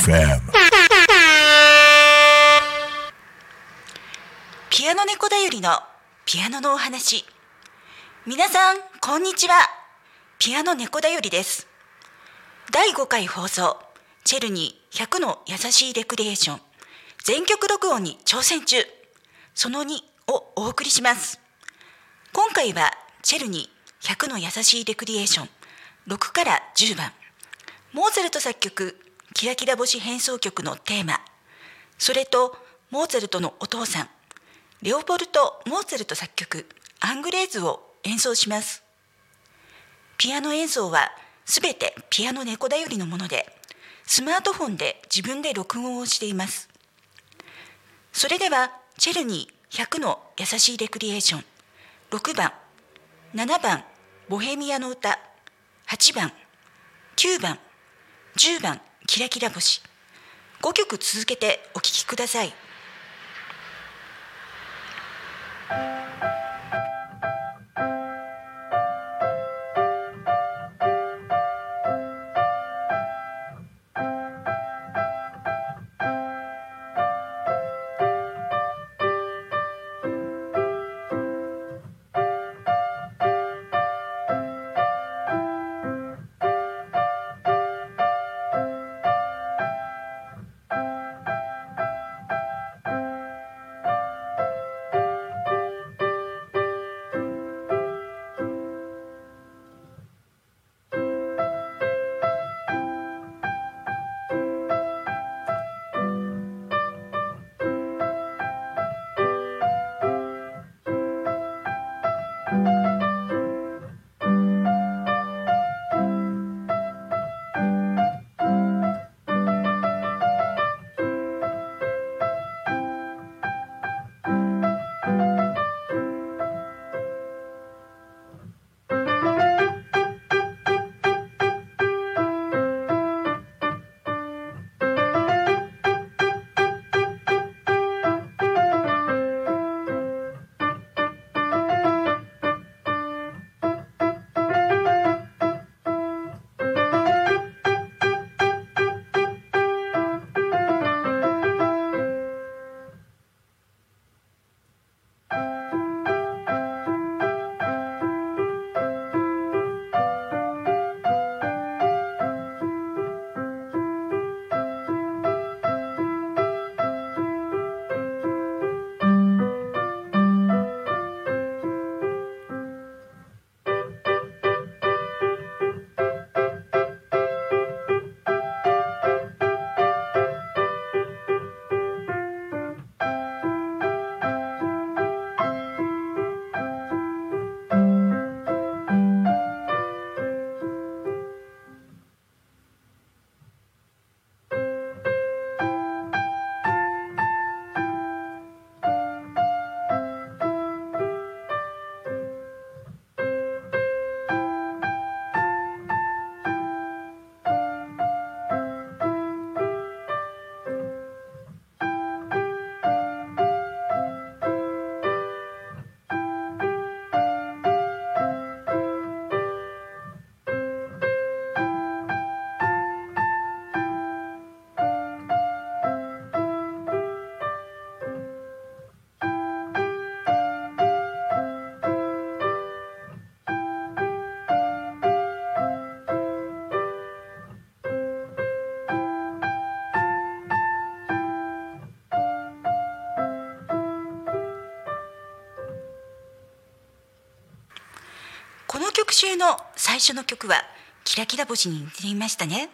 FM ピアノ猫だよりのピアノのお話。皆さんこんにちは。ピアノ猫だよりです。第5回放送チェルニー100の優しいレクリエーション全曲録音に挑戦中。その2をお送りします。今回はチェルニー100の優しいレクリエーション6から10番。モーツァルト作曲キラキラ星変奏曲のテーマ。それとモーツァルトのお父さん。レオポルト・モーツァルト作曲。アングレーズを演奏します。ピアノ演奏はすべてピアノ猫だよりのものでスマートフォンで自分で録音をしています。それではチェルニー100の優しいレクリエーション。6番。7番。ボヘミアの歌。8番。9番。10番。キラキラ星。5曲続けてお聴きください。この最初の曲はキラキラ星に似ていましたね。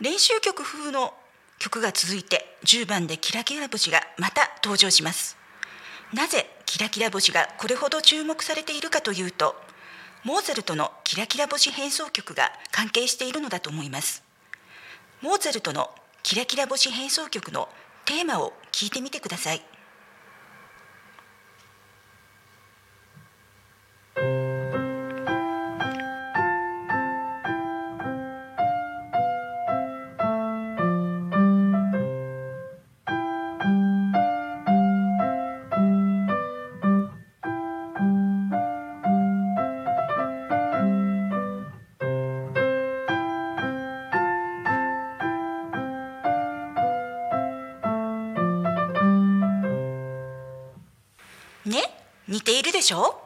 練習曲風の曲が続いて10番でキラキラ星がまた登場します。なぜキラキラ星がこれほど注目されているかというとモーツァルトのキラキラ星変奏曲が関係しているのだと思います。モーツァルトのキラキラ星変奏曲のテーマを聞いてみてください。似ているでしょ？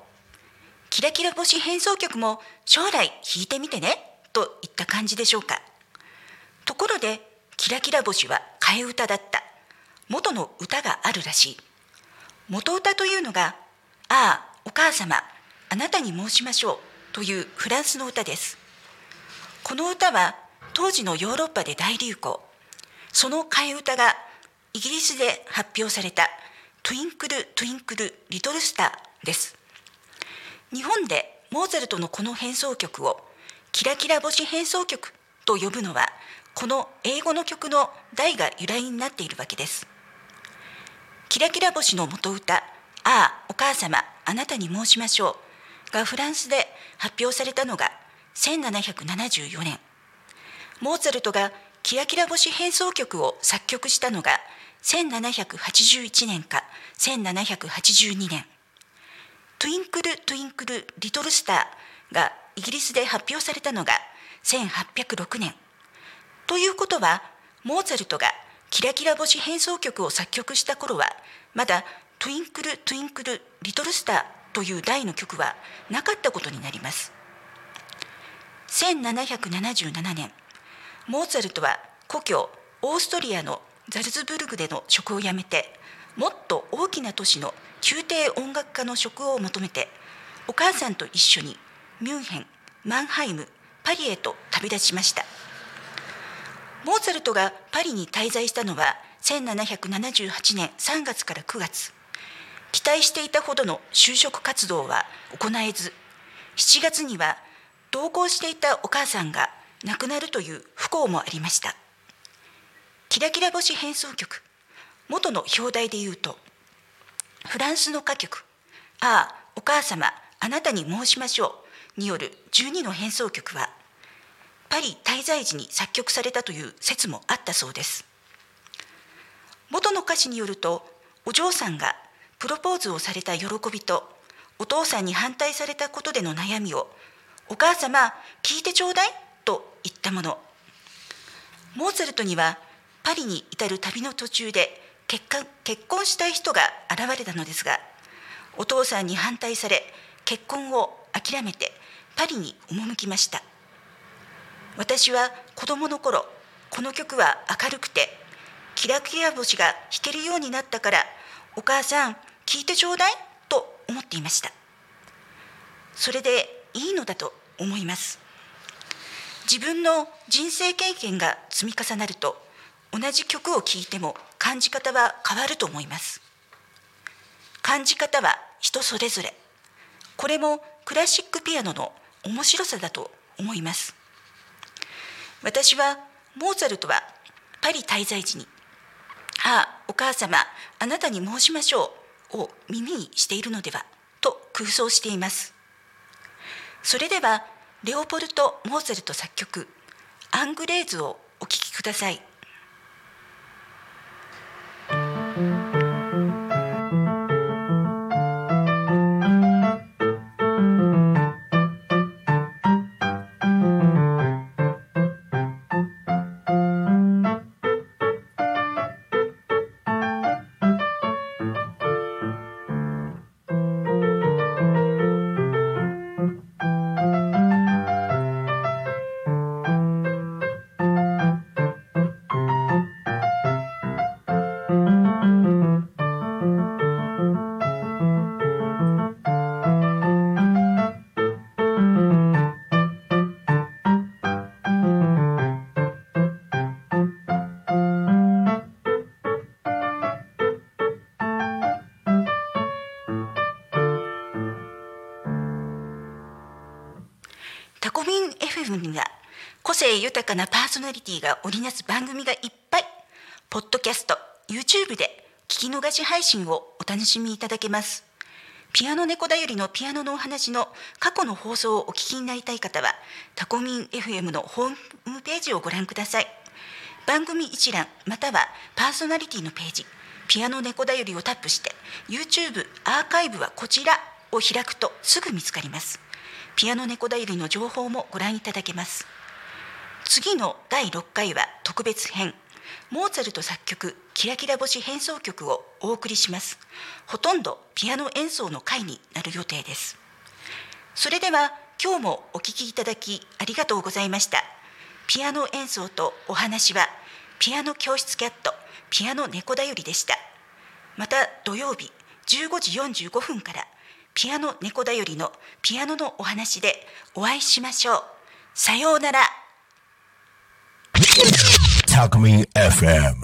キラキラ星変奏曲も将来弾いてみてねといった感じでしょうか。ところでキラキラ星は替え歌だった。元の歌があるらしい。元歌というのが「ああお母様あなたに申しましょう」というフランスの歌です。この歌は当時のヨーロッパで大流行。その替え歌がイギリスで発表された「トゥインクル・トゥインクル・リトル・スター」です。日本でモーツァルトのこの変奏曲をキラキラ星変奏曲と呼ぶのはこの英語の曲の題が由来になっているわけです。キラキラ星の元歌「ああお母様あなたに申しましょう」がフランスで発表されたのが1774年。モーツァルトがキラキラ星変奏曲を作曲したのが1781年か1782年トゥインクル・トゥインクル・リトル・スターがイギリスで発表されたのが1806年。ということはモーツァルトがキラキラ星変奏曲を作曲した頃はまだトゥインクル・トゥインクル・リトル・スターという題の曲はなかったことになります。1777年。モーツァルトは故郷オーストリアのザルツブルグでの職を辞めてもっと大きな都市の宮廷音楽家の職を求めてお母さんと一緒にミュンヘンマンハイムパリへと旅立ちました。モーツァルトがパリに滞在したのは1778年3月から9月。期待していたほどの就職活動は行えず7月には同行していたお母さんが亡くなるという不幸もありました。キラキラ星変奏曲。元の表題で言うとフランスの歌曲「ああお母様あなたに申しましょう」による12の変奏曲はパリ滞在時に作曲されたという説もあったそうです。元の歌詞によるとお嬢さんがプロポーズをされた喜びとお父さんに反対されたことでの悩みを「お母様聞いてちょうだい」と言ったもの。モーツァルトにはパリに至る旅の途中で結結婚したい人が現れたのですがお父さんに反対され結婚を諦めてパリに赴きました。私は子供の頃この曲は明るくてキラキラ星が弾けるようになったからお母さん聞いてちょうだいと思っていました。それでいいのだと思います。自分の人生経験が積み重なると同じ曲を聴いても感じ方は変わると思います。感じ方は人それぞれ。これもクラシックピアノの面白さだと思います。私はモーツァルトはパリ滞在時に「ああお母様あなたに申しましょう」を耳にしているのではと空想しています。それではレオポルト・モーツァルト作曲「アングレーズ」をお聴きください。豊かなパーソナリティが織りなす番組がいっぱい。ポッドキャスト YouTube で聞き逃し配信をお楽しみいただけます。ピアノ猫だよりのピアノのお話の過去の放送をお聞きになりたい方はタコミン FM のホームページをご覧ください。番組一覧またはパーソナリティのページピアノ猫だよりをタップして YouTube アーカイブはこちらを開くとすぐ見つかります。ピアノ猫だよりの情報もご覧いただけます。次の第6回は特別編。モーツァルト作曲キラキラ星変奏曲をお送りします。ほとんどピアノ演奏の回になる予定です。それでは今日もお聴きいただきありがとうございました。ピアノ演奏とお話はピアノ教室キャットピアノ猫だよりでした。また土曜日15時45分からピアノ猫だよりのピアノのお話でお会いしましょう。さようなら。Talk Me FM